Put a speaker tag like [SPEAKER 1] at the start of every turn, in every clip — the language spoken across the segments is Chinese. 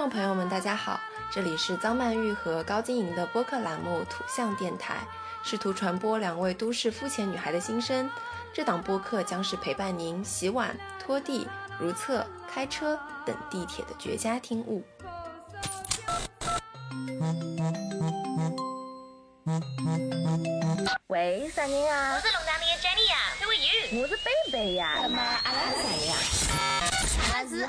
[SPEAKER 1] 众朋友们，大家好，这里是张曼玉和高晶莹的播客栏目《土象电台》，试图传播两位都市肤浅女孩的心声。这档播客将是陪伴您洗碗、拖地、如厕、开车等地铁的绝佳听物。
[SPEAKER 2] 喂，啥人啊？
[SPEAKER 3] 我是龙达里的 Jenny 呀，Who are you？
[SPEAKER 2] 我是贝贝呀。
[SPEAKER 3] 那么阿拉是谁呀？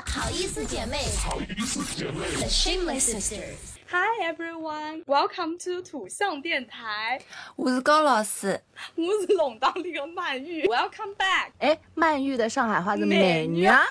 [SPEAKER 3] 好意思姐妹。好意思姐妹。The Shameless Sisters。
[SPEAKER 4] Hi everyone, welcome to 土象电台。
[SPEAKER 1] 我是高老师，
[SPEAKER 4] 我是龙当那个曼玉。Welcome back。
[SPEAKER 2] 哎，曼玉的上海话是美女啊。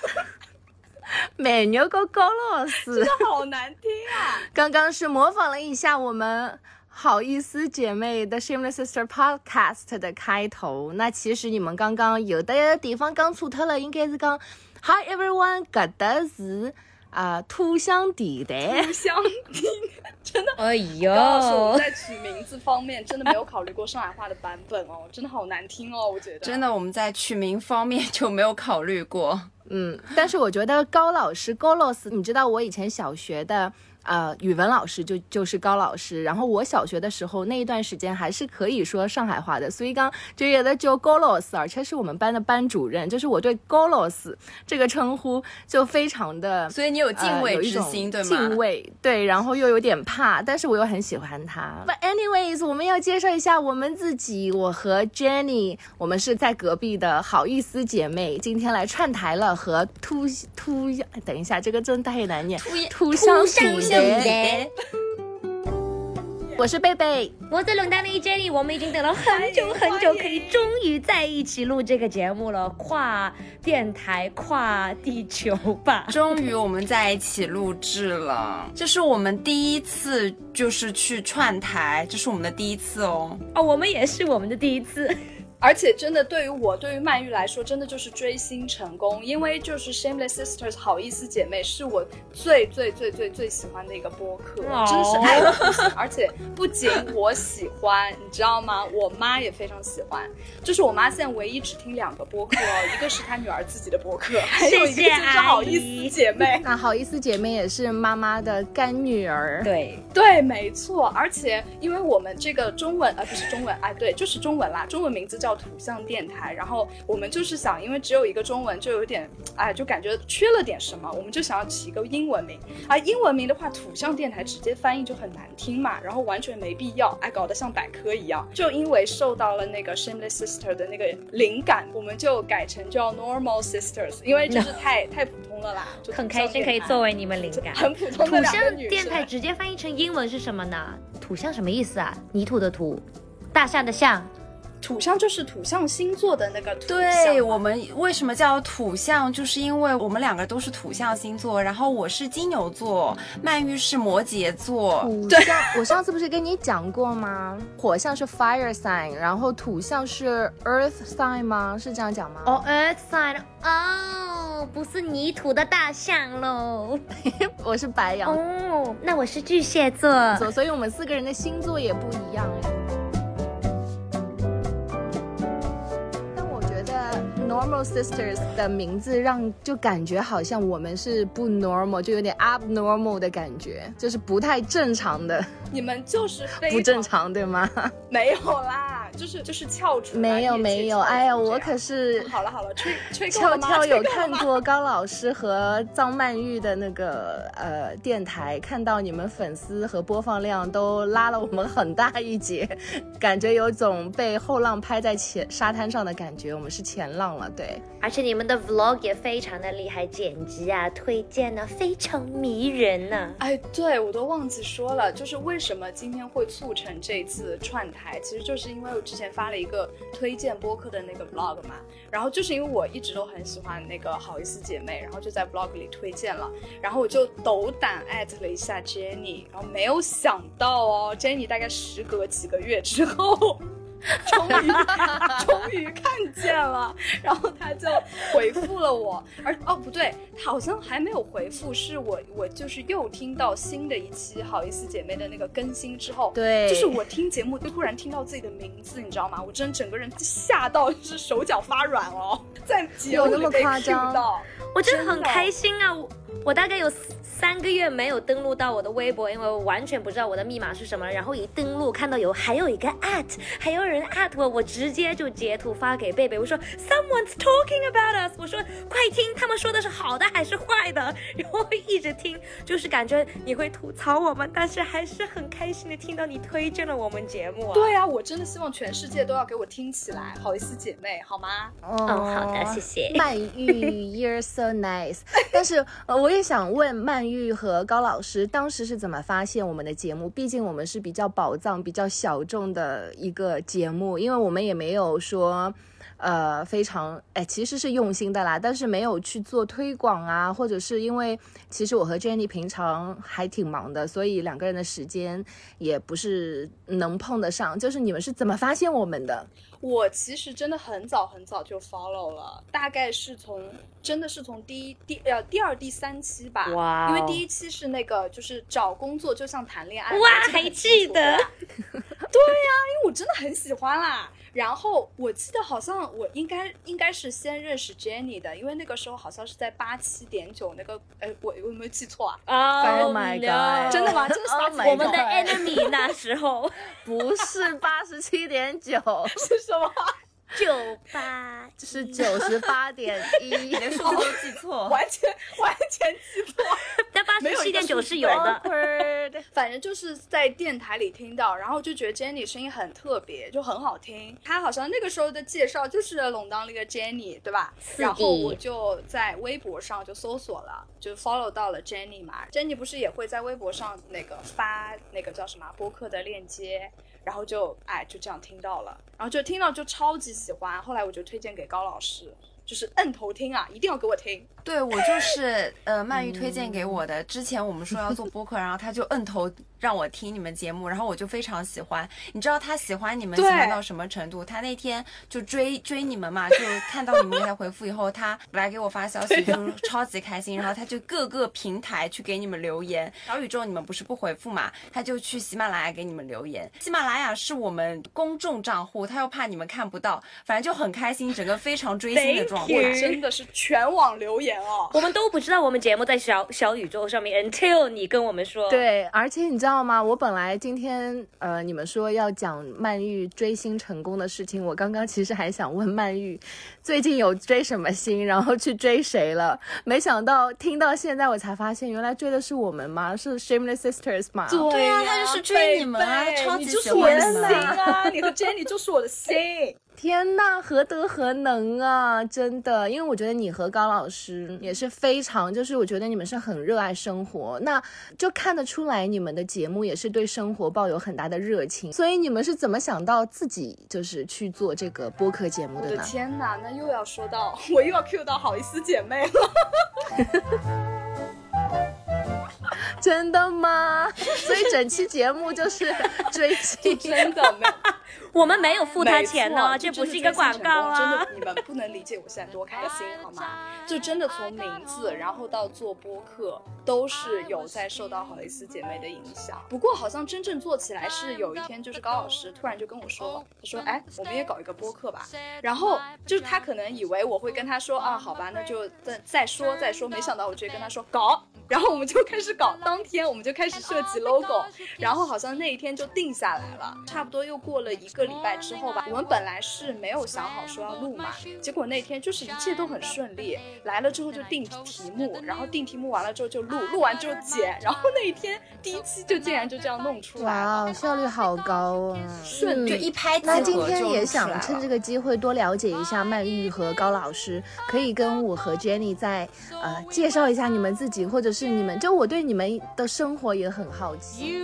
[SPEAKER 2] 美女和高老师，
[SPEAKER 4] 真的好难听啊！
[SPEAKER 2] 刚刚是模仿了一下我们好意思姐妹的 Shameless Sister Podcast 的开头。那其实你们刚刚有的地方讲错特了，应该是讲 Hi everyone，搿的是啊土香地带。
[SPEAKER 4] 土香地带，真的。
[SPEAKER 1] 哎呦，
[SPEAKER 4] 高老师，我们在取名字方面真的没有考虑过上海话的版本哦，真的好难听哦，我觉得。
[SPEAKER 1] 真的，我们在取名方面就没有考虑过。
[SPEAKER 2] 嗯，但是我觉得高老师高老师，你知道我以前小学的呃语文老师就就是高老师，然后我小学的时候那一段时间还是可以说上海话的，所以刚就有的叫高老师，而且是我们班的班主任，就是我对高老师这个称呼就非常的，
[SPEAKER 1] 所以你有敬畏之心，对吗？
[SPEAKER 2] 敬畏，对，然后又有点怕，但是我又很喜欢他。But anyways，我们要介绍一下我们自己，我和 Jenny，我们是在隔壁的好意思姐妹，今天来串台了，和突突，等一下，这个真太难念，
[SPEAKER 3] 土
[SPEAKER 2] 象我是贝贝，
[SPEAKER 3] 我是冷淡的 Jenny，我们已经等了很久很久，可以终于在一起录这个节目了，跨电台，跨地球吧。
[SPEAKER 1] 终于我们在一起录制了，这是我们第一次就是去串台，这是我们的第一次哦。
[SPEAKER 3] 哦，我们也是我们的第一次。
[SPEAKER 4] 而且真的对于我，对于曼玉来说，真的就是追星成功，因为就是 Shameless Sisters 好意思姐妹是我最最最最最喜欢的一个播客，真的是爱到不行。而且不仅我喜欢，你知道吗？我妈也非常喜欢。就是我妈现在唯一只听两个播客哦，一个是她女儿自己的播客，还有一个就是好意思姐妹。
[SPEAKER 2] 那好意思姐妹也是妈妈的干女儿，
[SPEAKER 3] 对
[SPEAKER 4] 对，没错。而且因为我们这个中文，呃，不是中文，哎，对，就是中文啦，中文名字叫。土象电台，然后我们就是想，因为只有一个中文，就有点，哎，就感觉缺了点什么，我们就想要起一个英文名。啊，英文名的话，土象电台直接翻译就很难听嘛，然后完全没必要，哎，搞得像百科一样。就因为受到了那个 Shameless Sister 的那个灵感，我们就改成叫 Normal Sisters，因为就是太太普通了啦，就
[SPEAKER 3] 很开心可以作为你们灵感。
[SPEAKER 4] 很普通的
[SPEAKER 3] 土象电台直接翻译成英文是什么呢？土象什么意思啊？泥土的土，大象的象。
[SPEAKER 4] 土象就是土象星座的那个土象
[SPEAKER 1] 对我们为什么叫土象，就是因为我们两个都是土象星座，然后我是金牛座，曼玉是摩羯座。
[SPEAKER 2] 土象，我上次不是跟你讲过吗？火象是 fire sign，然后土象是 earth sign 吗？是这样讲吗？
[SPEAKER 3] 哦，Earth sign，哦，不是泥土的大象喽。
[SPEAKER 2] 我是白羊
[SPEAKER 3] 哦，那我是巨蟹座。
[SPEAKER 2] 座，所以我们四个人的星座也不一样 Normal Sisters 的名字让就感觉好像我们是不 normal，就有点 abnormal 的感觉，就是不太正常的，
[SPEAKER 4] 你们就是非常
[SPEAKER 2] 不正常，对吗？
[SPEAKER 4] 没有啦，就是就是翘楚，
[SPEAKER 2] 没有没有，
[SPEAKER 4] 翘
[SPEAKER 2] 哎呀，我可是
[SPEAKER 4] 好了好了，吹吹够
[SPEAKER 2] 悄
[SPEAKER 4] 了吗？
[SPEAKER 2] 悄有看过高老师和张曼玉的那个呃电台，看到你们粉丝和播放量都拉了我们很大一截，感觉有种被后浪拍在前沙滩上的感觉，我们是前浪了，对。
[SPEAKER 3] 而且你们的 vlog 也非常的厉害，剪辑啊、推荐啊，非常迷人呢、
[SPEAKER 4] 哎，对我都忘记说了，就是为什么今天会促成这次串台，其实就是因为我之前发了一个推荐播客的那个 vlog 嘛，然后就是因为我一直都很喜欢那个好意思姐妹，然后就在 vlog 里推荐了，然后我就斗胆艾特了一下 Jenny，然后没有想到哦，Jenny 大概时隔几个月之后。终于，终于看见了，然后他就回复了我，而哦不对，他好像还没有回复，是我我就是又听到新的一期好意思姐妹的那个更新之后，
[SPEAKER 2] 对
[SPEAKER 4] 就是我听节目就突然听到自己的名字，你知道吗？我真整个人吓到，就是手脚发软哦，在节目
[SPEAKER 2] 有那么
[SPEAKER 4] 里被
[SPEAKER 2] 夸张
[SPEAKER 4] 到，
[SPEAKER 3] 我真的很开心啊！我我大概有三个月没有登录到我的微博，因为我完全不知道我的密码是什么。然后一登录看到有还有一个 at，还有人 at 我，我直接就截图发给贝贝，我说 Someone's talking about us，我说快听，他们说的是好的还是坏的？然后一直听，就是感觉你会吐槽我们，但是还是很开心的听到你推荐了我们节目啊。
[SPEAKER 4] 对啊，我真的希望全世界都要给我听起来，好意思姐妹，好吗？
[SPEAKER 3] 哦，好的，谢谢。
[SPEAKER 2] 曼玉，You're so nice。但是呃，我也想问曼玉玉和高老师，当时是怎么发现我们的节目？毕竟我们是比较宝藏、比较小众的一个节目，因为我们也没有说。呃，非常哎，其实是用心的啦，但是没有去做推广啊，或者是因为其实我和 Jenny 平常还挺忙的，所以两个人的时间也不是能碰得上。就是你们是怎么发现我们的？
[SPEAKER 4] 我其实真的很早很早就 follow 了，大概是从真的是从第一第呃第二第三期吧，
[SPEAKER 3] 哇，
[SPEAKER 4] 因为第一期是那个就是找工作就像谈恋爱，
[SPEAKER 3] 哇，还记得？
[SPEAKER 4] 对呀，因为我真的很喜欢啦。然后我记得好像我应该应该是先认识 Jenny 的，因为那个时候好像是在八七点九那个，哎，我有没有记错啊？
[SPEAKER 3] 啊
[SPEAKER 2] ，Oh my god！
[SPEAKER 4] 真的吗？真的是
[SPEAKER 3] 我们的 enemy 那时候
[SPEAKER 2] 不是八十七点九，
[SPEAKER 4] 是什么？
[SPEAKER 3] 九八
[SPEAKER 2] 是九十八点一，
[SPEAKER 5] 连数字都记错，
[SPEAKER 4] 完全完全记错。
[SPEAKER 3] 但八十七点九是有的，
[SPEAKER 4] 反正就是在电台里听到，然后就觉得 Jenny 声音很特别，就很好听。她好像那个时候的介绍就是龙当那个 Jenny，对吧？然后我就在微博上就搜索了，就 follow 到了 Jenny 嘛。Jenny 不是也会在微博上那个发那个叫什么播客的链接？然后就哎就这样听到了，然后就听到就超级喜欢，后来我就推荐给高老师，就是摁头听啊，一定要给我听。
[SPEAKER 5] 对我就是呃曼玉推荐给我的，之前我们说要做播客，然后他就摁头让我听你们节目，然后我就非常喜欢。你知道他喜欢你们喜欢到什么程度？他那天就追追你们嘛，就看到你们给他回复以后，他来给我发消息，就超级开心。然后他就各个平台去给你们留言。小宇宙你们不是不回复嘛，他就去喜马拉雅给你们留言。喜马拉雅是我们公众账户，他又怕你们看不到，反正就很开心，整个非常追星的状态，
[SPEAKER 4] 真的是全网留言。
[SPEAKER 3] 我们都不知道我们节目在小小宇宙上面，until 你跟我们说。
[SPEAKER 2] 对，而且你知道吗？我本来今天呃，你们说要讲曼玉追星成功的事情，我刚刚其实还想问曼玉，最近有追什么星，然后去追谁了？没想到听到现在我才发现，原来追的是我们吗？是 Shameless Sisters 嘛？
[SPEAKER 4] 对
[SPEAKER 5] 呀，他就是追你们啊，超级喜欢
[SPEAKER 4] 你们啊！你和 Jenny 就是我的心。
[SPEAKER 2] 天呐，何德何能啊！真的，因为我觉得你和高老师也是非常，就是我觉得你们是很热爱生活，那就看得出来你们的节目也是对生活抱有很大的热情。所以你们是怎么想到自己就是去做这个播客节目的呢？
[SPEAKER 4] 天呐，那又要说到我又要 Q 到好意思姐妹了。
[SPEAKER 2] 真的吗？所以整期节目就是追星，
[SPEAKER 4] 真的没有，
[SPEAKER 3] 我们没有付他钱呢，这不是一个广告啊！
[SPEAKER 4] 真的，你们不能理解我现在多开心好吗？就真的从名字，然后到做播客，都是有在受到好意思姐妹的影响。不过好像真正做起来是有一天，就是高老师突然就跟我说，他说：“哎，我们也搞一个播客吧。”然后就是他可能以为我会跟他说：“啊，好吧，那就再再说再说。”没想到我直接跟他说搞。然后我们就开始搞，当天我们就开始设计 logo，然后好像那一天就定下来了。差不多又过了一个礼拜之后吧，我们本来是没有想好说要录嘛，结果那天就是一切都很顺利，来了之后就定题目，然后定题目完了之后就录，录完之后剪，然后那一天第一期就竟然就这样弄出来了，
[SPEAKER 2] 哇，效率好高啊！
[SPEAKER 4] 顺
[SPEAKER 5] 就一拍即合
[SPEAKER 2] 那今天也想趁这个机会多了解一下曼玉和高老师，可以跟我和 Jenny 再呃介绍一下你们自己，或者是。是你们，就我对你们的生活也很好奇。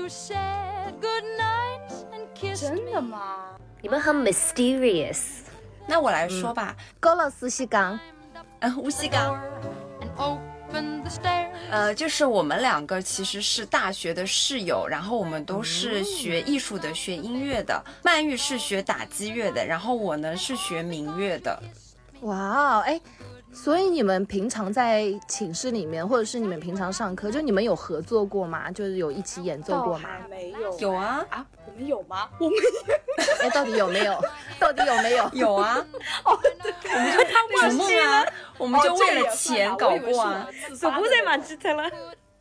[SPEAKER 4] 真的吗？
[SPEAKER 3] 你们很 mysterious。
[SPEAKER 5] 那我来说吧，
[SPEAKER 2] 高老师西刚，
[SPEAKER 5] 嗯，吴西刚。呃，就是我们两个其实是大学的室友，然后我们都是学艺术的，学音乐的。曼玉是学打击乐的，然后我呢是学民乐的。
[SPEAKER 2] 哇哦，哎。所以你们平常在寝室里面，或者是你们平常上课，就你们有合作过吗？就是有一起演奏过吗？
[SPEAKER 4] 没有。
[SPEAKER 5] 有啊
[SPEAKER 4] 啊，我们有吗？我们
[SPEAKER 2] 哎，到底有没有？到底有没有？
[SPEAKER 5] 有啊。哦，我们就他忘记了，我们就为了钱搞过啊。
[SPEAKER 3] 我不再忘记他了。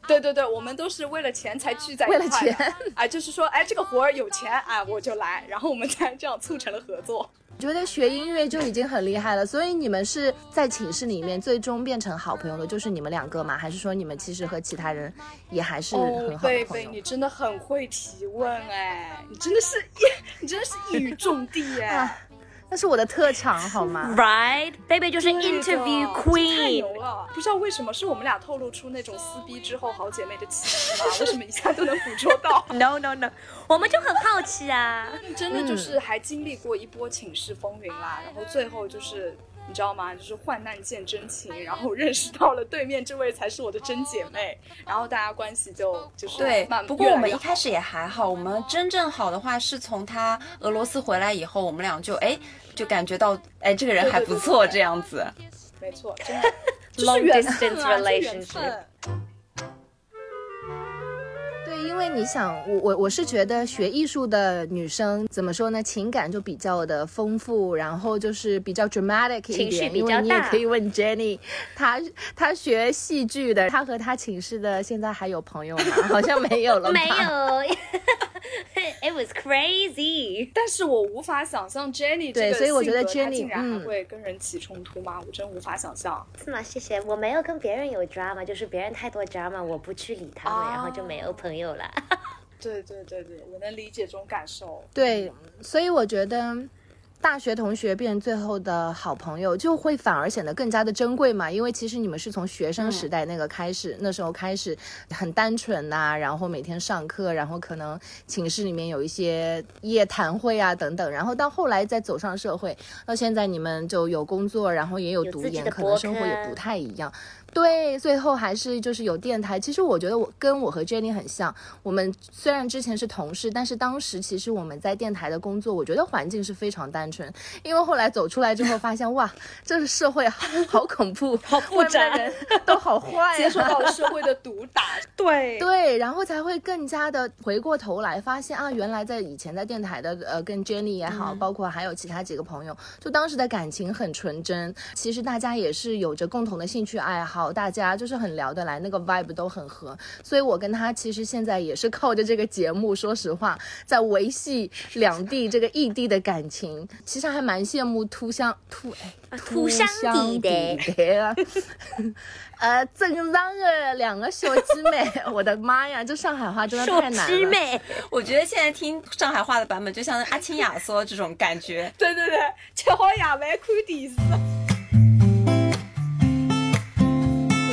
[SPEAKER 4] 对对对，我们都是为了钱才聚在一
[SPEAKER 2] 为了钱，
[SPEAKER 4] 哎，就是说，哎，这个活儿有钱，哎，我就来，然后我们才这样促成了合作。
[SPEAKER 2] 觉得学音乐就已经很厉害了，所以你们是在寝室里面最终变成好朋友的，就是你们两个吗？还是说你们其实和其他人也还是很
[SPEAKER 4] 哦，贝贝，
[SPEAKER 2] 好的朋友？
[SPEAKER 4] 你真的很会提问哎，你真的是一，你真的是一语中的哎。
[SPEAKER 2] 那是我的特长，好吗
[SPEAKER 3] ？Right，贝贝就是 interview queen 太
[SPEAKER 4] 牛。了！不知道为什么是我们俩透露出那种撕逼之后好姐妹的气息吗？为什么一下都能捕捉到
[SPEAKER 3] ？No no no，我们就很好奇啊。
[SPEAKER 4] 真的就是还经历过一波寝室风云啦，然后最后就是你知道吗？就是患难见真情，然后认识到了对面这位才是我的真姐妹，然后大家关系就就是
[SPEAKER 5] 对，不过我们一开始也还好，我们真正好的话是从他俄罗斯回来以后，我们俩就哎就感觉到哎这个人还不错这样子。
[SPEAKER 4] 没错，真的就是
[SPEAKER 3] Long
[SPEAKER 4] 缘分
[SPEAKER 3] distance
[SPEAKER 4] 啊，这缘
[SPEAKER 3] relationship
[SPEAKER 4] 分。
[SPEAKER 2] 对，因为你想，我我我是觉得学艺术的女生怎么说呢？情感就比较的丰富，然后就是比较 dramatic 一点。
[SPEAKER 3] 情绪比
[SPEAKER 2] 因为你也可以问 Jenny，她她学戏剧的，她和她寝室的现在还有朋友吗？好像没有了吧？
[SPEAKER 3] 没有，It was crazy。
[SPEAKER 4] 但是我无法想象 Jenny
[SPEAKER 2] 对
[SPEAKER 4] 这个
[SPEAKER 2] 所以我觉得
[SPEAKER 4] 性格她
[SPEAKER 2] Jenny，
[SPEAKER 4] 竟然还
[SPEAKER 2] 嗯
[SPEAKER 4] 会跟人起冲突吗？我真无法想象。
[SPEAKER 3] 是吗？谢谢。我没有跟别人有 drama，就是别人太多 drama，我不去理他们，
[SPEAKER 4] 哦
[SPEAKER 3] 然后就没有朋友了。
[SPEAKER 4] 对对对对，我能理解这种感受。
[SPEAKER 2] 对，所以我觉得大学同学变成最后的好朋友，就会反而显得更加的珍贵嘛。因为其实你们是从学生时代那个开始，那时候开始很单纯呐、然后每天上课，然后可能寝室里面有一些夜谈会啊等等，然后到后来再走上社会，到现在你们就有工作，然后也有读研，可能生活也不太一样。对，最后还是就是有电台。其实我觉得我跟我和 Jenny 很像，我们虽然之前是同事，但是当时其实我们在电台的工作，我觉得环境是非常单纯。因为后来走出来之后，发现哇，这个社会好好恐怖，好
[SPEAKER 3] 复杂
[SPEAKER 2] 人都好坏、
[SPEAKER 4] 接受到了社会的毒打，对
[SPEAKER 2] 对，然后才会更加的回过头来发现啊，原来在以前在电台的呃，跟 Jenny 也好，包括还有其他几个朋友，就当时的感情很纯真。其实大家也是有着共同的兴趣爱好，大家就是很聊得来，那个 vibe 都很合。所以我跟他其实现在也是靠着这个节目，说实话，在维系两地这个异地的感情。其实还蛮羡慕突乡突哎
[SPEAKER 3] 土乡地的
[SPEAKER 2] 地的啊。呃，镇上的两个小姊妹，我的妈呀，这上海话真的太难了。
[SPEAKER 5] 我觉得现在听上海话的版本，就像阿青亚说这种感觉。
[SPEAKER 4] 对对对，吃好夜饭看电视。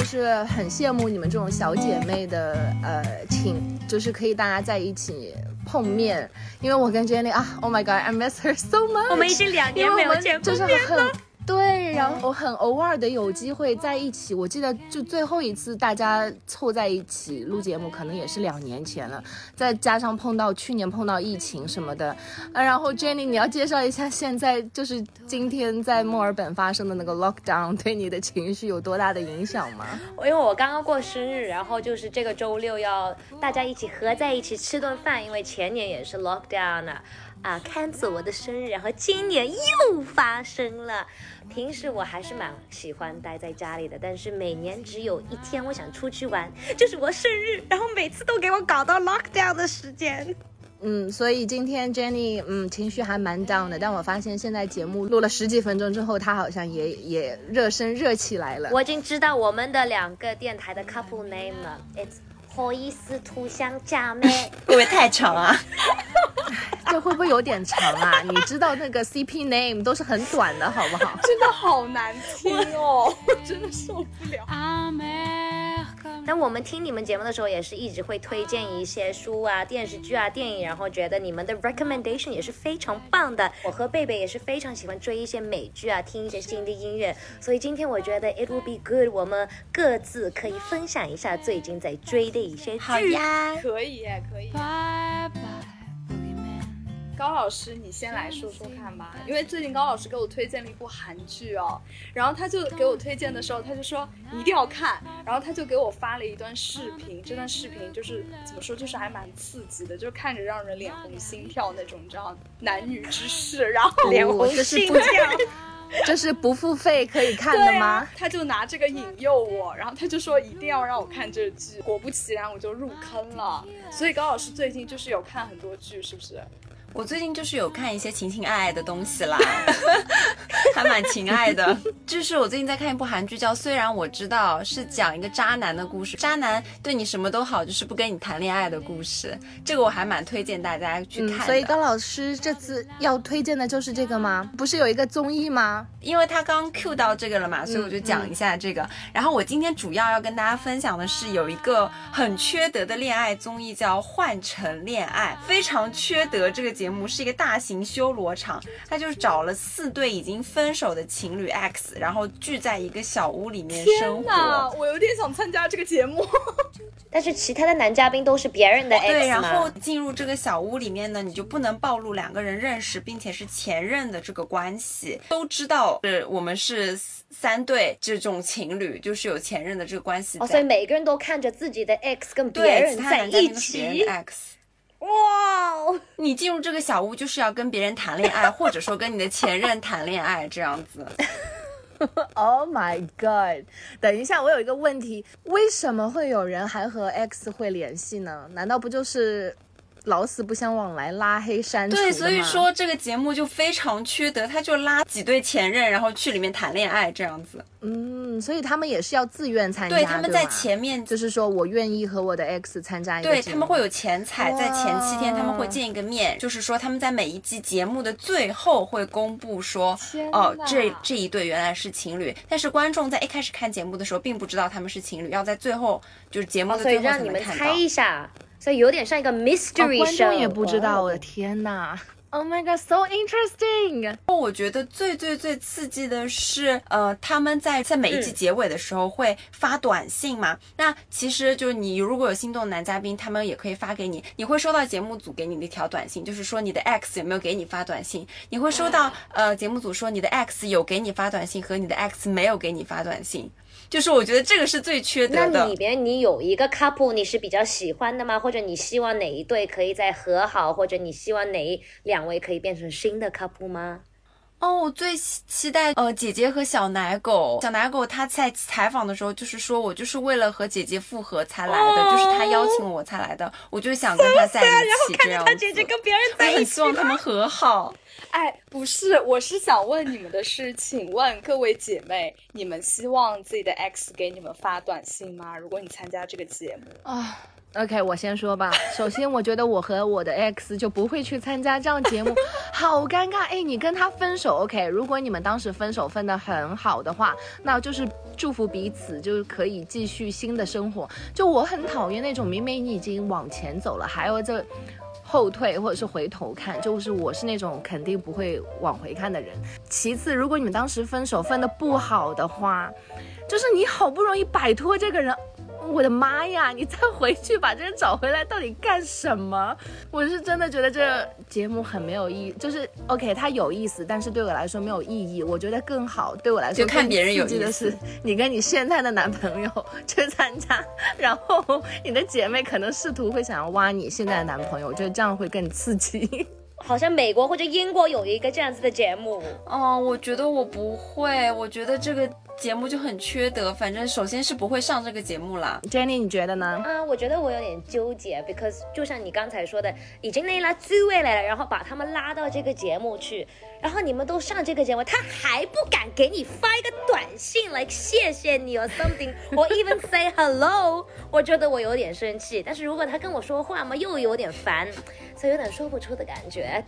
[SPEAKER 2] 就是很羡慕你们这种小姐妹的呃情，就是可以大家在一起碰面。因为我跟 Jenny 啊，Oh my God，I miss her so much。
[SPEAKER 3] 我们已经两
[SPEAKER 2] 因
[SPEAKER 3] 年没有见过
[SPEAKER 2] 就是
[SPEAKER 3] 面
[SPEAKER 2] 很对，然后很偶尔的有机会在一起。我记得就最后一次大家凑在一起录节目，可能也是两年前了。再加上碰到去年碰到疫情什么的，啊，然后 Jenny，你要介绍一下现在就是今天在墨尔本发生的那个 lockdown 对你的情绪有多大的影响吗？
[SPEAKER 3] 因为我刚刚过生日，然后就是这个周六要大家一起合在一起吃顿饭，因为前年也是 lockdown 啊，啊 cancel 我的生日，然后今年又发生了。平时我还是蛮喜欢待在家里的，但是每年只有一天我想出去玩，就是我生日，然后每次都给我搞到 lockdown 的时间。
[SPEAKER 2] 嗯，所以今天 Jenny 嗯情绪还蛮 down 的，但我发现现在节目录了十几分钟之后，她好像也也热身热起来了。
[SPEAKER 3] 我已经知道我们的两个电台的 couple name 了，it's 好意思图香加妹。
[SPEAKER 5] 会不会太长啊？
[SPEAKER 2] 这会不会有点长啊？你知道那个 CP name 都是很短的，好不好？
[SPEAKER 4] 真的好难听哦，我真的受不了。
[SPEAKER 3] 那我们听你们节目的时候，也是一直会推荐一些书啊、电视剧啊、电影，然后觉得你们的 recommendation 也是非常棒的。我和贝贝也是非常喜欢追一些美剧啊，听一些新的音乐，所以今天我觉得 it would be good，我们各自可以分享一下最近在追的一些剧。
[SPEAKER 5] 好呀，
[SPEAKER 4] 可以耶，可以。高老师，你先来说说看吧，因为最近高老师给我推荐了一部韩剧哦，然后他就给我推荐的时候，他就说一定要看，然后他就给我发了一段视频，这段视频就是怎么说，就是还蛮刺激的，就是看着让人脸红心跳那种，你知道男女之事，然后
[SPEAKER 3] 脸红心跳。
[SPEAKER 2] 这是不付费可以看的吗？，
[SPEAKER 4] 他就拿这个引诱我，然后他就说一定要让我看这剧，果不其然我就入坑了。所以高老师最近就是有看很多剧，是不是？
[SPEAKER 5] 我最近就是有看一些情情爱爱的东西啦，还蛮情爱的。就是我最近在看一部韩剧，叫《虽然我知道》，是讲一个渣男的故事。渣男对你什么都好，就是不跟你谈恋爱的故事。这个我还蛮推荐大家去看。
[SPEAKER 2] 所以高老师这次要推荐的就是这个吗？不是有一个综艺吗？
[SPEAKER 5] 因为他刚 Q 到这个了嘛，所以我就讲一下这个。然后我今天主要要跟大家分享的是有一个很缺德的恋爱综艺，叫《换乘恋爱》，非常缺德。这个节目是一个大型修罗场，他就是找了四对已经分手的情侣 X，然后聚在一个小屋里面生
[SPEAKER 4] 那
[SPEAKER 5] 活。
[SPEAKER 4] 我有点想参加这个节目。
[SPEAKER 3] 但是其他的男嘉宾都是别人的 X
[SPEAKER 5] 对，然后进入这个小屋里面呢，你就不能暴露两个人认识并且是前任的这个关系。都知道是我们是三对这种情侣，就是有前任的这个关系。
[SPEAKER 3] 哦，所以每个人都看着自己的 X 跟别，人在一起
[SPEAKER 5] 的，X。
[SPEAKER 3] 哇哦！
[SPEAKER 5] 你进入这个小屋就是要跟别人谈恋爱，或者说跟你的前任谈恋爱这样子。
[SPEAKER 2] Oh my god！等一下，我有一个问题，为什么会有人还和 X 会联系呢？难道不就是老死不相往来、拉黑删除
[SPEAKER 5] 对，所以说这个节目就非常缺德，他就拉几对前任，然后去里面谈恋爱这样子。
[SPEAKER 2] 嗯，所以他们也是要自愿参加，
[SPEAKER 5] 对，他们在前面
[SPEAKER 2] 就是说我愿意和我的 X 参加一个节目
[SPEAKER 5] 对他们会有前彩，在前七天他们会见一个面，就是说他们在每一季节目的最后会公布说，哦，这这一对原来是情侣，但是观众在一开始看节目的时候并不知道他们是情侣，要在最后就是节目
[SPEAKER 3] 哦，
[SPEAKER 5] 的最后才
[SPEAKER 3] 所以让你们猜
[SPEAKER 5] 能看。
[SPEAKER 3] 一下，所以有点像一个 mystery
[SPEAKER 2] 观众也不知道，
[SPEAKER 3] 哦
[SPEAKER 2] 我的天呐 Oh my god, so interesting！
[SPEAKER 5] 我觉得最最最刺激的是，呃，他们在在每一集
[SPEAKER 3] 嗯
[SPEAKER 5] 结尾的时候会发短信嘛。那其实就是你如果有心动的男嘉宾，他们也可以发给你，你会收到节目组给你的一条短信，就是说你的 X 有没有给你发短信。你会收到呃节目组说你的 X 有给你发短信和你的 X 没有给你发短信。就是我觉得这个是最缺德的。
[SPEAKER 3] 那里面你有一个 couple 你是比较喜欢的吗？或者你希望哪一对可以再和好，或者你希望哪两位可以变成新的 couple 吗？
[SPEAKER 5] 哦，我最期期待呃姐姐和小奶狗。小奶狗他在采访的时候就是说我就是为了和姐姐复合才来的，就是他邀请我才来的，我就想跟他在一起这样子。
[SPEAKER 3] 姐姐跟别人在一起我很
[SPEAKER 5] 希望他们和好。
[SPEAKER 4] 哎，不是，我是想问你们的是，请问各位姐妹，你们希望自己的 X 给你们发短信吗？如果你参加这个节目，
[SPEAKER 2] 啊、o k 我先说吧。首先，我觉得我和我的 X 就不会去参加这样节目，好尴尬。哎，你跟他分手，OK？如果你们当时分手分得很好的话，那就是祝福彼此，就是可以继续新的生活。就我很讨厌那种明明你已经往前走了，还要这。后退或者是回头看，就是我是那种肯定不会往回看的人。其次，如果你们当时分手分的不好的话，就是你好不容易摆脱这个人，我的妈呀！你再回去把这人找回来，到底干什么？我是真的觉得这节目很没有意义。就是 OK，它有意思，但是对我来说没有意义。我觉得更好，对我来说
[SPEAKER 5] 就看别人有意思
[SPEAKER 2] 是，你跟你现在的男朋友 去参加，然后你的姐妹可能试图会想要挖你现在的男朋友，我觉得这样会更刺激。
[SPEAKER 3] 好像美国或者英国有一个这样子的节目，
[SPEAKER 5] 哦，我觉得我不会，我觉得这个节目就很缺德。反正首先是不会上这个节目啦。
[SPEAKER 2] Jenny，你觉得呢？
[SPEAKER 3] 啊，我觉得我有点纠结，because 就像你刚才说的，已经那拉聚位来了，然后把他们拉到这个节目去，然后你们都上这个节目，他还不敢给你发一个短信来谢谢你 or something，or even say hello，我觉得我有点生气。但是如果他跟我说话嘛，又有点烦，所以有点说不出的感觉。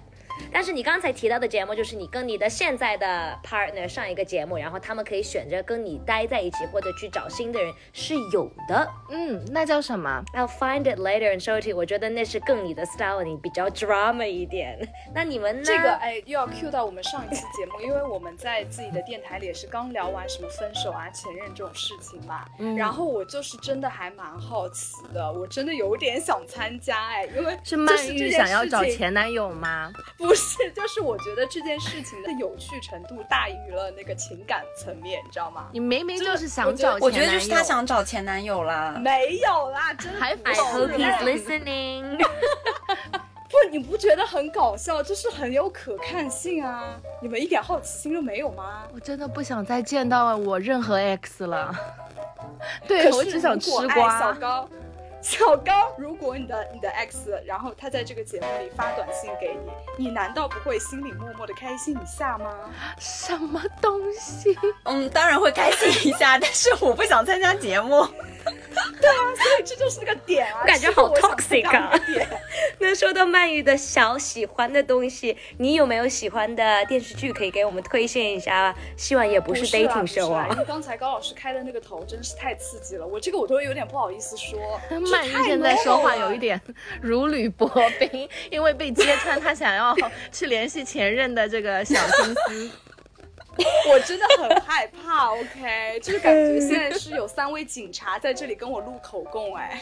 [SPEAKER 3] 但是你刚才提到的节目，就是你跟你的现在的 partner 上一个节目，然后他们可以选择跟你待在一起，或者去找新的人，是有的。
[SPEAKER 2] 嗯，那叫什么
[SPEAKER 3] ？I'll find it later and show it to you。我觉得那是更你的 style，你比较 drama 一点。那你们呢？
[SPEAKER 4] 这个哎又要 cue 到我们上一期节目，因为我们在自己的电台里也是刚聊完什么分手啊、前任这种事情嘛。
[SPEAKER 2] 嗯
[SPEAKER 4] 然后我就是真的还蛮好奇的，我真的有点想参加哎，因为
[SPEAKER 2] 是曼玉想要找前男友吗？
[SPEAKER 4] 不 是，就是我觉得这件事情的有趣程度大于了那个情感层面，你知道吗？
[SPEAKER 2] 你明明就是想找前男友，
[SPEAKER 5] 我觉得就是他想找前男友啦。
[SPEAKER 4] 没有啦，真的
[SPEAKER 2] 还
[SPEAKER 4] 不
[SPEAKER 3] I
[SPEAKER 4] 是
[SPEAKER 3] hope he's
[SPEAKER 4] 哎
[SPEAKER 3] listening。
[SPEAKER 4] 不，你不觉得很搞笑？就是很有可看性啊！你们一点好奇心都没有吗？
[SPEAKER 2] 我真的不想再见到我任何 X 了。对，我只想吃瓜。
[SPEAKER 4] 小高，小高，如果你的你的 X，然后他在这个节目里发短信给你，你难道不会心里默默的开心一下吗？
[SPEAKER 2] 什么东西？
[SPEAKER 5] 嗯，当然会开心一下，但是我不想参加节目。
[SPEAKER 4] 对啊，所以这就是个点啊，
[SPEAKER 3] 我感觉好 toxic 啊。
[SPEAKER 4] 点。
[SPEAKER 3] 那说到曼玉的小喜欢的东西，你有没有喜欢的电视剧可以给我们推荐一下？希望也不是 dating show
[SPEAKER 4] 啊。因为刚才高老师开的那个头真是太刺激了，我这个我都有点不好意思说。
[SPEAKER 2] 曼玉现在说话有一点如履薄冰，因为被揭穿他想要去联系前任的这个小心思。
[SPEAKER 4] 我真的很害怕，OK，就是感觉现在是有三位警察在这里跟我录口供，哎，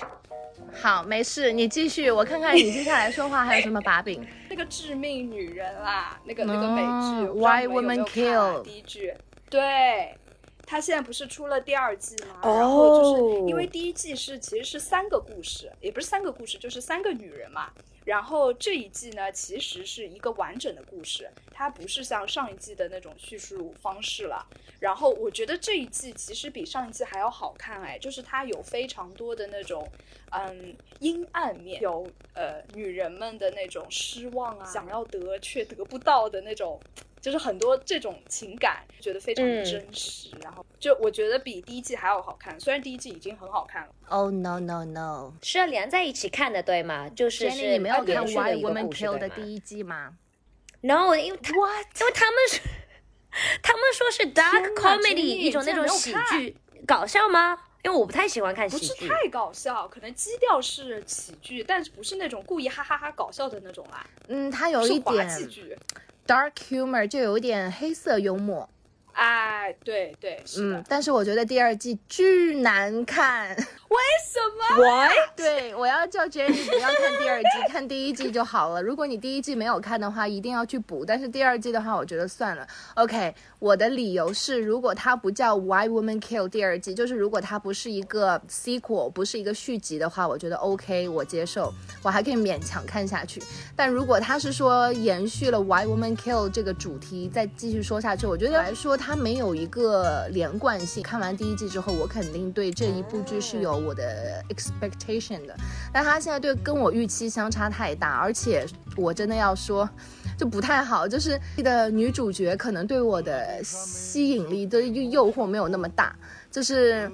[SPEAKER 2] 好，没事，你继续，我看看你接下来说话还有什么把柄。
[SPEAKER 4] 那个致命女人啦，那个那个美剧
[SPEAKER 2] ，Why Women Kill，
[SPEAKER 4] 第一句，对，他现在不是出了第二季吗？然后就是因为第一季是其实是三个故事，也不是三个故事，就是三个女人嘛。然后这一季呢，其实是一个完整的故事，它不是像上一季的那种叙述方式了。然后我觉得这一季其实比上一季还要好看哎，就是它有非常多的那种，嗯，阴暗面，有呃女人们的那种失望啊，想要得却得不到的那种。就是很多这种情感，觉得非常真实，然后就我觉得比第一季还要好看。虽然第一季已经很好看了。
[SPEAKER 2] Oh no no no！
[SPEAKER 3] 是要连在一起看的，对吗？就是是
[SPEAKER 2] 你们要看《Why Women Kill》的第一季吗
[SPEAKER 3] ？No，因为他因为他们是他们说是 dark comedy，一种那种喜剧搞笑吗？因为我不太喜欢看喜
[SPEAKER 4] 剧，不是太搞笑，可能基调是喜剧，但是不是那种故意哈哈哈搞笑的那种啦。
[SPEAKER 2] 嗯，它有一点。Dark humor 就有点黑色幽默。
[SPEAKER 4] 哎，对对，
[SPEAKER 2] 嗯，但是我觉得第二季巨难看，为
[SPEAKER 4] 什么
[SPEAKER 3] ？Why？
[SPEAKER 2] 对，我要叫 Jenny 不要看第二季，看第一季就好了。如果你第一季没有看的话，一定要去补。但是第二季的话，我觉得算了。OK，我的理由是，如果它不叫 Why Women Kill 第二季，就是如果它不是一个 sequel，不是一个续集的话，我觉得 OK，我接受，我还可以勉强看下去。但如果它是说延续了 Why Women Kill 这个主题，再继续说下去，我觉得来说。它没有一个连贯性。看完第一季之后，我肯定对这一部剧是有我的 expectation 的。但它现在对跟我预期相差太大，而且我真的要说，就不太好。就是的女主角可能对我的吸引力的诱惑没有那么大，就是。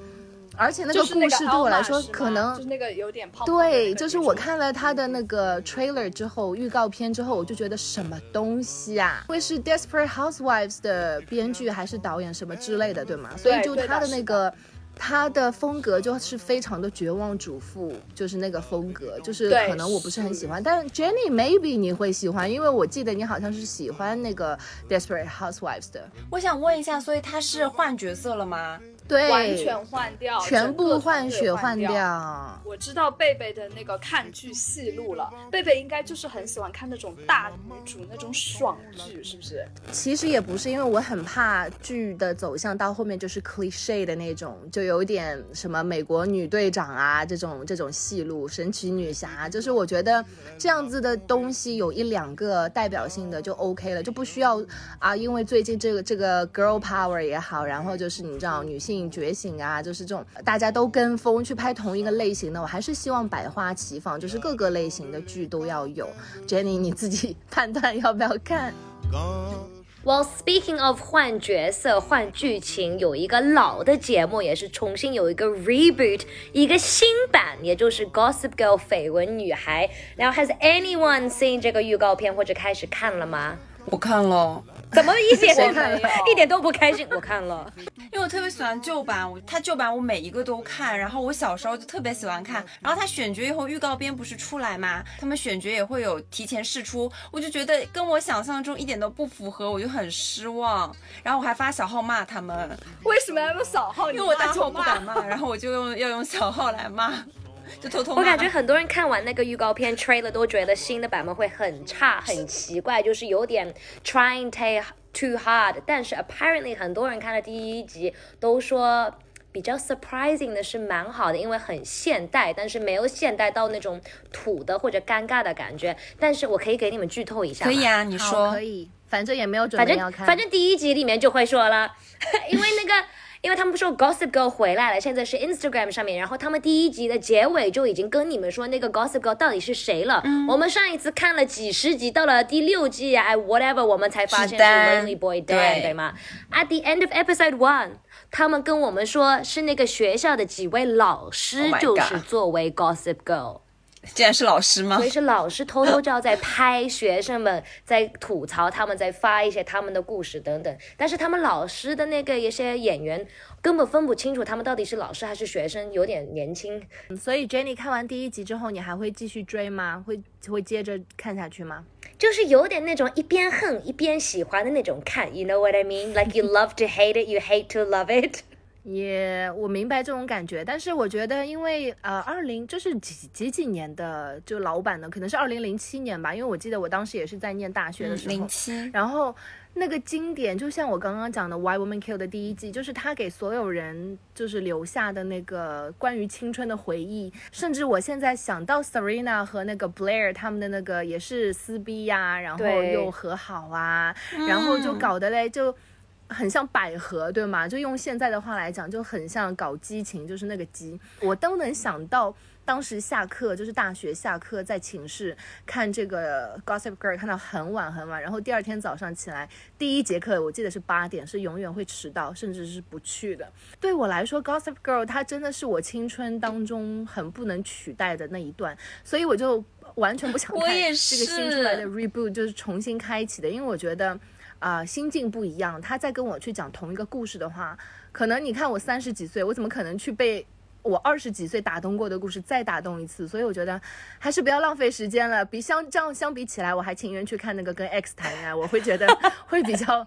[SPEAKER 2] 而且那个故事对我来说，可能
[SPEAKER 4] 就是那个有点胖。
[SPEAKER 2] 对，就是我看了他的那个 trailer 之后，预告片之后，我就觉得什么东西啊？会是 Desperate Housewives 的编剧还是导演什么之类的，对吗？所以就他的那个。他的风格就是非常的绝望主妇，就是那个风格，就是可能我不是很喜欢，但是 Jenny maybe 你会喜欢，因为我记得你好像是喜欢那个 Desperate Housewives 的。
[SPEAKER 5] 我想问一下，所以他是换角色了吗？
[SPEAKER 2] 对，
[SPEAKER 4] 完全换掉，
[SPEAKER 2] 全部换血
[SPEAKER 4] 换
[SPEAKER 2] 掉。
[SPEAKER 4] 我知道贝贝的那个看剧戏路了，贝贝应该就是很喜欢看那种大女主那种爽剧，是不是？
[SPEAKER 2] 其实也不是，因为我很怕剧的走向到后面就是 cliche 的那种，就有点什么美国女队长啊这种这种戏路，神奇女侠，就是我觉得这样子的东西有一两个代表性的就 OK 了，就不需要啊，因为最近这个这个 girl power 也好，然后就是你知道女性。觉醒啊，就是这种大家都跟风去拍同一个类型的，我还是希望百花齐放，就是各个类型的剧都要有。Jenny，你自己 判断要不要看。
[SPEAKER 3] Well, speaking of 换角色、换剧情，有一个老的节目也是重新有一个 reboot，一个新版，也就是 Gossip Girl 绯闻女孩。然后，Has anyone seen 这个预告片或者开始看了吗？
[SPEAKER 5] 我看了。
[SPEAKER 3] 怎么一点 一点都不开心？我看了，
[SPEAKER 5] 因为我特别喜欢旧版，我它旧版我每一个都看，然后我小时候就特别喜欢看，然后它选角以后预告片不是出来吗？他们选角也会有提前试出，我就觉得跟我想象中一点都不符合，我就很失望，然后我还发小号骂他们，
[SPEAKER 4] 为什么要用小号？
[SPEAKER 5] 因为我大号不敢骂，然后我就用要用小号来骂。就偷偷。
[SPEAKER 3] 我感觉很多人看完那个预告片 trailer 都觉得新的版本会很差，很奇怪，就是有点 trying to too hard。但是 apparently 很多人看了第一集都说比较 surprising 的是蛮好的，因为很现代，但是没有现代到那种土的或者尴尬的感觉。但是我可以给你们剧透一下，
[SPEAKER 5] 可以啊，你说
[SPEAKER 2] 可以，反正也没有准
[SPEAKER 3] 反正
[SPEAKER 2] 备要看，
[SPEAKER 3] 反正第一集里面就会说了，因为那个。因为他们说 Gossip Girl 回来了，现在是 Instagram 上面，然后他们第一集的结尾就已经跟你们说那个 Gossip Girl 到底是谁了。我们上一次看了几十集，到了第六季哎 whatever，我们才发现是 Lonely Boy Dan
[SPEAKER 5] 对
[SPEAKER 3] 吗？At the end of episode one，他们跟我们说是那个学校的几位老师就是作为 Gossip Girl。
[SPEAKER 5] 竟然是老师吗
[SPEAKER 3] 所？以是老师偷偷就要在拍学生们，在吐槽他们，在发一些他们的故事等等。但是他们老师的那个一些演员根本分不清楚他们到底是老师还是学生，有点年轻。
[SPEAKER 2] 所以 Jenny 看完第一集之后，你还会继续追吗？会会接着看下去吗？
[SPEAKER 3] 就是有点那种一边恨一边喜欢的那种看，you know what I mean? Like you love to hate it, you hate to love it.
[SPEAKER 2] 也我明白这种感觉，但是我觉得，因为呃，二零这是几几几年的就老版的，可能是二零零七年吧，因为我记得我当时也是在念大学的时候，
[SPEAKER 5] 零七，
[SPEAKER 2] 然后那个经典，就像我刚刚讲的《Why Women Kill》的第一季，就是他给所有人就是留下的那个关于青春的回忆，甚至我现在想到 Serena 和那个 Blair 他们的那个也是撕逼呀、然后又和好啊，然后就搞得嘞就。很像百合，对吗？就用现在的话来讲，就很像搞激情，就是那个激，我都能想到。当时下课就是大学下课，在寝室看这个 Gossip Girl，看到很晚很晚，然后第二天早上起来，第一节课我记得是八点，是永远会迟到，甚至是不去的。对我来说，Gossip Girl 它真的是我青春当中很不能取代的那一段，所以我就完全不想看这个新出来的 reboot，就是重新开启的，因为我觉得。啊、心境不一样。他在跟我去讲同一个故事的话，可能你看我三十几岁，我怎么可能去被我二十几岁打动过的故事再打动一次？所以我觉得还是不要浪费时间了。比相这样相比起来，我还情愿去看那个跟 X 谈恋爱，我会觉得 会比较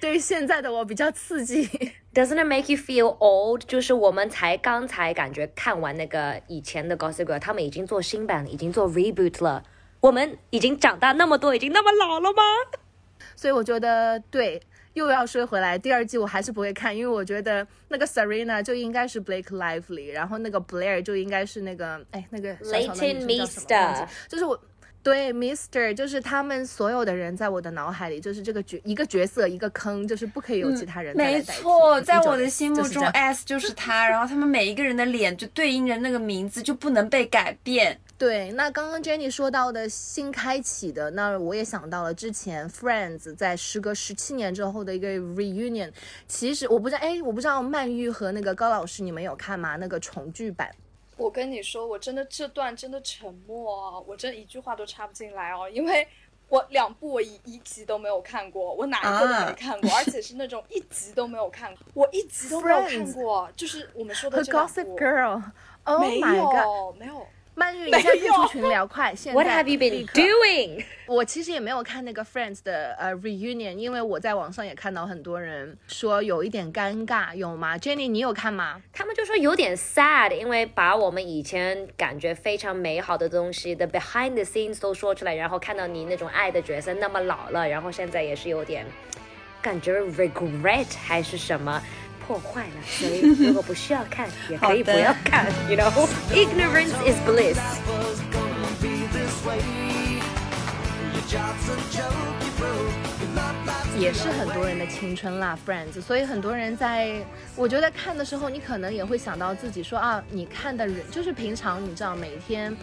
[SPEAKER 2] 对现在的我比较刺激。
[SPEAKER 3] Doesn't it make you feel old？就是我们才刚才感觉看完那个以前的 Gossip Girl，他们已经做新版了，已经做 reboot 了。我们已经长大那么多，已经那么老了吗？
[SPEAKER 2] 所以我觉得对。又要说回来，第二季我还是不会看，因为我觉得那个 Serena 就应该是 Blake Lively，然后那个 Blair 就应该是那个哎那个小小的女生
[SPEAKER 3] Leighton
[SPEAKER 2] 叫什么忘记
[SPEAKER 3] Meester
[SPEAKER 2] 就是我对 Mister，就是他们所有的人在我的脑海里就是这个角一个角色一个坑，就是不可以有其他人
[SPEAKER 5] 没错，在我的心目中，S 就是他，然后他们每一个人的脸就对应着那个名字，就不能被改变。
[SPEAKER 2] 对，那刚刚 Jenny 说到的新开启的，那我也想到了之前 Friends 在时隔十七年之后的一个 reunion。其实我不知道，哎，我不知道曼玉和那个高老师你们有看吗？那个重聚版。
[SPEAKER 4] 我跟你说，我真的这段真的沉默哦，我真一句话都插不进来哦，因为我两部我一一集都没有看过，我哪一个都没看过，而且是那种一集都没有看过，我一集都没有看过，就是我们说的
[SPEAKER 2] 和
[SPEAKER 4] 这两
[SPEAKER 2] Gossip Girl，Oh
[SPEAKER 4] 没
[SPEAKER 2] my god！
[SPEAKER 4] 有没有，
[SPEAKER 2] 曼玉，你现在退出群聊，快！现在
[SPEAKER 3] What have you
[SPEAKER 2] 立
[SPEAKER 3] been
[SPEAKER 2] 刻
[SPEAKER 3] doing？
[SPEAKER 2] 我其实也没有看那个 Friends 的呃 reunion，因为我在网上也看到很多人说有一点尴尬，有吗？Jenny，你有看吗？
[SPEAKER 3] 他们就说有点 sad，因为把我们以前感觉非常美好的东西的 behind the scenes 都说出来，然后看到你那种爱的角色那么老了，然后现在也是有点感觉 regret 还是什么。破坏了，所以如果不需要看，也可以不要看，you know，ignorance is bliss。
[SPEAKER 2] 也是很多人的青春啦，Friends。所以很多人在，我觉得看的时候，你可能也会想到自己说啊，你看的人就是平常你知道每天。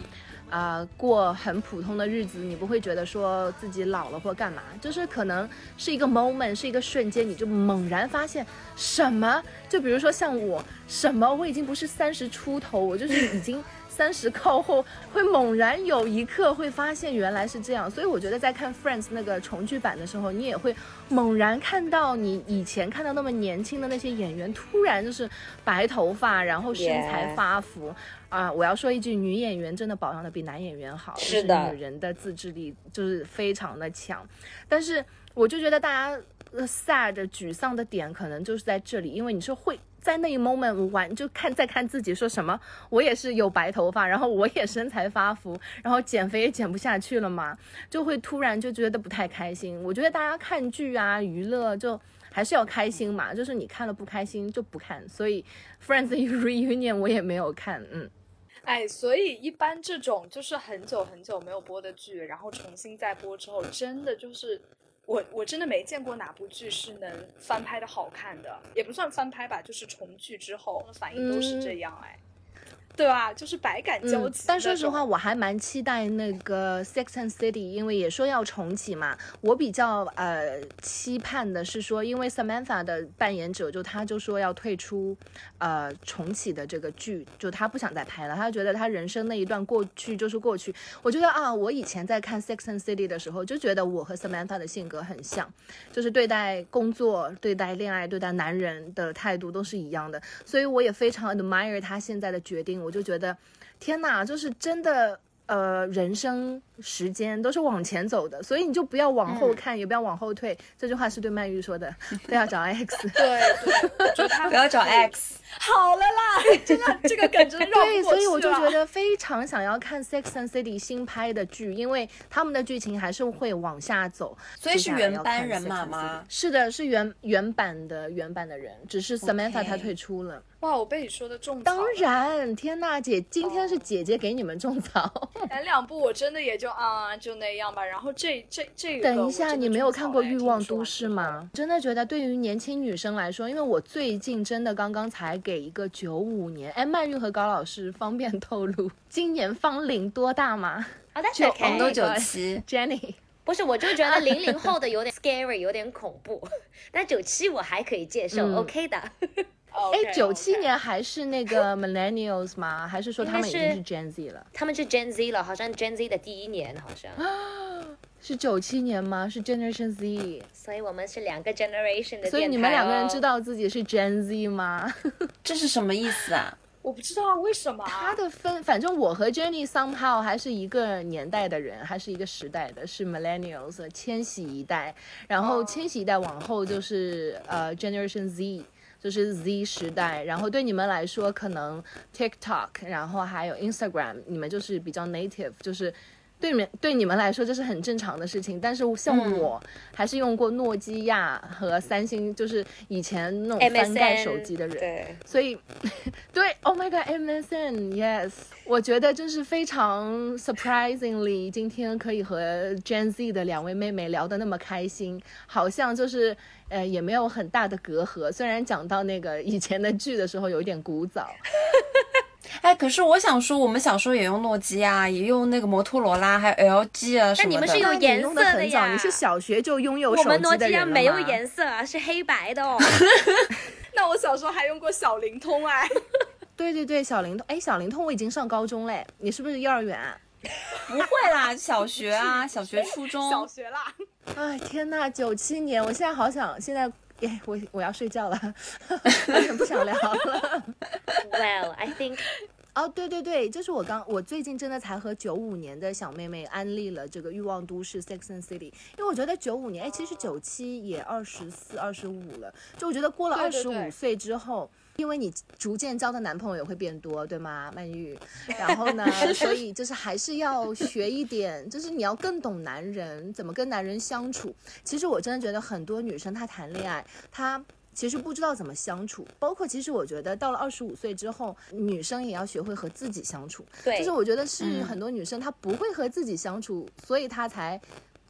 [SPEAKER 2] 啊、过很普通的日子，你不会觉得说自己老了或干嘛，就是可能是一个 moment，是一个瞬间，你就猛然发现什么，就比如说像我，什么我已经不是三十出头，我就是已经三十靠后，会猛然有一刻会发现原来是这样，所以我觉得在看 Friends 那个重聚版的时候，你也会猛然看到你以前看到那么年轻的那些演员，突然就是白头发，然后身材发福。啊，我要说一句，女演员真的保养的比男演员好，就是
[SPEAKER 3] 的
[SPEAKER 2] 女人的自制力就是非常的强。但是我就觉得大家呃 sad 沮丧的点可能就是在这里，因为你是会在那一 moment 玩，就看再看自己说什么，我也是有白头发，然后我也身材发福，然后减肥也减不下去了嘛，就会突然就觉得不太开心。我觉得大家看剧啊，娱乐就。还是要开心嘛，就是你看了不开心就不看。所以 Friends Reunion 我也没有看，嗯。
[SPEAKER 4] 哎，所以一般这种就是很久很久没有播的剧，然后重新再播之后，真的就是我我真的没见过哪部剧是能翻拍的好看的，也不算翻拍吧，就是重聚之后反应都是这样，哎。对吧？就是百感交集。
[SPEAKER 2] 但说实话，我还蛮期待那个《Sex and City》，因为也说要重启嘛。我比较呃期盼的是说，因为 Samantha 的扮演者就他就说要退出呃重启的这个剧，就他不想再拍了。他觉得他人生那一段过去就是过去。我觉得啊，我以前在看《Sex and City》的时候，就觉得我和 Samantha 的性格很像，就是对待工作、对待恋爱、对待男人的态度都是一样的。所以我也非常 admire 他现在的决定。我就觉得，天哪，就是真的，呃，人生时间都是往前走的，所以你就不要往后看，也不要往后退。这句话是对曼玉说的，不要找 X，
[SPEAKER 4] 对对，就他
[SPEAKER 5] 不要找 X。
[SPEAKER 4] 好了啦，真的这个梗真的绕
[SPEAKER 2] 对，所以我就觉得非常想要看《Sex and City》新拍的剧，因为他们的剧情还是会往下走。
[SPEAKER 5] 所以是原班人马吗？
[SPEAKER 2] 是的，是原原版的原版的人，只是 Samantha 她退出了。
[SPEAKER 4] 哇，我被你说的种草。
[SPEAKER 2] 当然，天呐，姐，今天是姐姐给你们种草。
[SPEAKER 4] 前两部我真的也就啊，就那样吧。然后这这这个，
[SPEAKER 2] 等一下，你没有看过《欲望都市》吗？真的觉得对于年轻女生来说，因为我最近真的刚刚才给一个九五年，哎，曼玉和高老师方便透露今年芳龄多大吗？
[SPEAKER 3] 啊，但是我
[SPEAKER 5] 们都九七
[SPEAKER 2] ，Jenny，
[SPEAKER 3] 不是，我就觉得零零后的有点 scary，有点恐怖，但九七我还可以接受，OK 的。
[SPEAKER 2] 哎，九七年还是那个 Millennials 吗？还是说他们已经是 Gen Z 了？
[SPEAKER 3] 他们是 Gen Z 了，好像 Gen Z 的第一年，好像
[SPEAKER 2] 是九七年吗？是 Generation
[SPEAKER 3] Z，所以我们是两个 generation 的。
[SPEAKER 2] 所以你们两个人知道自己是 Gen Z 吗？
[SPEAKER 5] 这是什么意思啊？
[SPEAKER 4] 我不知道为什么。
[SPEAKER 2] 他的分，反正我和 Jenny somehow 还是一个年代的人，还是一个时代的，是 Millennials 千禧一代，然后千禧一代往后就是呃 Generation Z。就是 Z 时代，然后对你们来说，可能 TikTok，然后还有 Instagram，你们就是比较 native，就是。对面对你们来说这是很正常的事情，但是像我还是用过诺基亚和三星，就是以前那种翻盖手机的人，
[SPEAKER 3] 对，
[SPEAKER 2] 所以 对，Oh my God，MSN，Yes，我觉得真是非常 surprisingly，今天可以和 Gen Z 的两位妹妹聊得那么开心，好像就是呃也没有很大的隔阂，虽然讲到那个以前的剧的时候有一点古早。
[SPEAKER 5] 哎，可是我想说，我们小时候也用诺基亚，也用那个摩托罗拉，还有 LG 啊什么的。
[SPEAKER 3] 但你们是有颜色的呀？
[SPEAKER 2] 你是小学就拥有手机的
[SPEAKER 3] 人我们诺基亚没有颜色啊，是黑白的哦。
[SPEAKER 4] 那我小时候还用过小灵通哎。
[SPEAKER 2] 对对对，小灵通。哎，小灵通我已经上高中嘞，你是不是幼儿园？
[SPEAKER 5] 不会啦，小学啊，小学、初中。
[SPEAKER 4] 小学啦。
[SPEAKER 2] 哎，天呐，九七年，我现在好想现在。耶，我我要睡觉了，不想聊了。
[SPEAKER 3] Well, I think，
[SPEAKER 2] 哦，对对对，就是我刚，我最近真的才和九五年的小妹妹安利了这个《欲望都市》Sex and City，因为我觉得九五年，哎，其实九七也二十四、二十五了，就我觉得过了二十五岁之后。因为你逐渐交的男朋友也会变多，对吗，曼玉？然后呢，所以就是还是要学一点，就是你要更懂男人怎么跟男人相处。其实我真的觉得很多女生她谈恋爱，她其实不知道怎么相处。包括其实我觉得到了二十五岁之后，女生也要学会和自己相处。
[SPEAKER 3] 对，
[SPEAKER 2] 就是我觉得是很多女生她不会和自己相处，所以她才。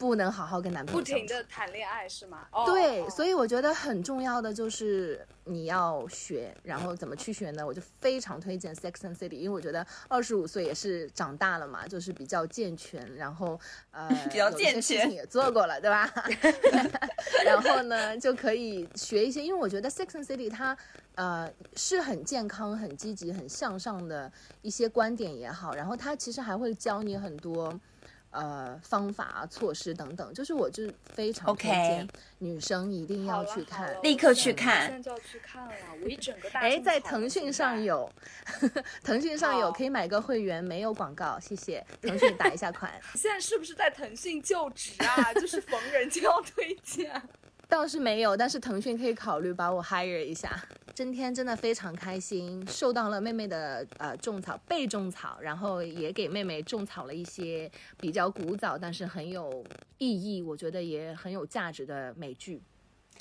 [SPEAKER 2] 不能好好跟男朋友
[SPEAKER 4] 不停的谈恋爱是吗？
[SPEAKER 2] 对，所以我觉得很重要的就是你要学，然后怎么去学呢？我就非常推荐《Sex and City》，因为我觉得二十五岁也是长大了嘛，就是比较健全，然后呃，
[SPEAKER 5] 比较健全
[SPEAKER 2] 也做过了，对吧？然后呢，就可以学一些，因为我觉得《Sex and City》它呃是很健康、很积极、很向上的一些观点也好，然后它其实还会教你很多。呃，方法、措施等等，就是我就非常推荐女生一定要去看，
[SPEAKER 5] 立刻去看，
[SPEAKER 4] 现在就要去看了。我一整个大
[SPEAKER 2] 哎，在 腾讯上有，腾讯上有可以买个会员，没有广告，谢谢腾讯打一下款。
[SPEAKER 4] 现在是不是在腾讯就职啊？就是逢人就要推荐。
[SPEAKER 2] 倒是没有，但是腾讯可以考虑把我 hire 一下。今天真的非常开心，受到了妹妹的呃种草，被种草，然后也给妹妹种草了一些比较古早但是很有意义，我觉得也很有价值的美剧。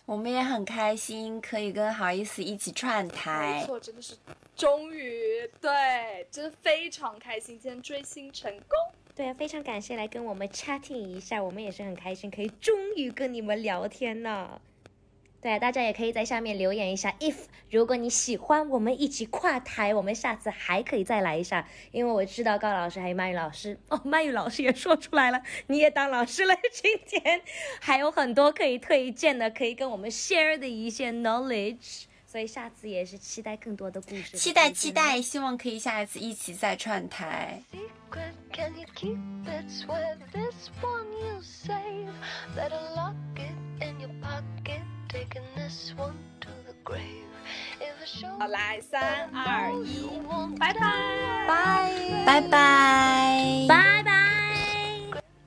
[SPEAKER 5] 我们也很开心，可以跟好意思一起串台
[SPEAKER 4] 没
[SPEAKER 5] 台。
[SPEAKER 4] 错，真的是终于对，真的非常开心，今天追星成功。
[SPEAKER 3] 对啊，非常感谢来跟我们 chatting 一下，我们也是很开心，可以终于跟你们聊天呢。对啊，大家也可以在下面留言一下，if 如果你喜欢我们一起跨台，我们下次还可以再来一下，因为我知道高老师还有曼玉老师，哦，曼玉老师也说出来了，你也当老师了，今天。还有很多可以推荐的，可以跟我们 share 的一些 knowledge，所以下次也是期待更多的故事，
[SPEAKER 5] 期待期。待，希望可以下一次一起再串台。
[SPEAKER 6] Secret? Can you keep it? Swear this one you'll save. Better lock it in your pocket. Taking this one to the grave. If a show
[SPEAKER 4] 好，来，三二一
[SPEAKER 6] ，you won't
[SPEAKER 4] 拜拜。
[SPEAKER 5] 拜拜拜。
[SPEAKER 3] 拜拜。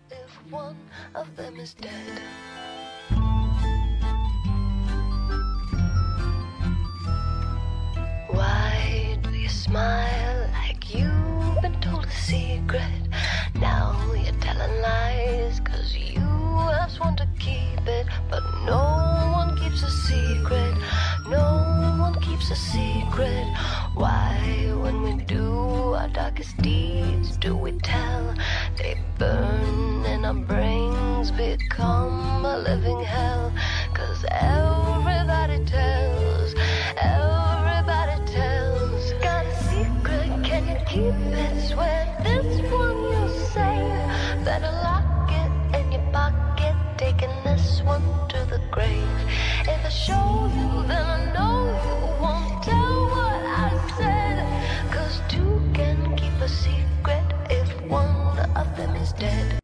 [SPEAKER 6] if one of them is dead. Why do you smile like you've been told a secret? a secret. Why, when we do our darkest deeds, do we tell? They burn and our brains become a living hell. Cause everybody tells, everybody tells. Got a secret, can you keep it? Swear this one you say. Better lock it in your pocket, taking this one to the grave. If I show you, then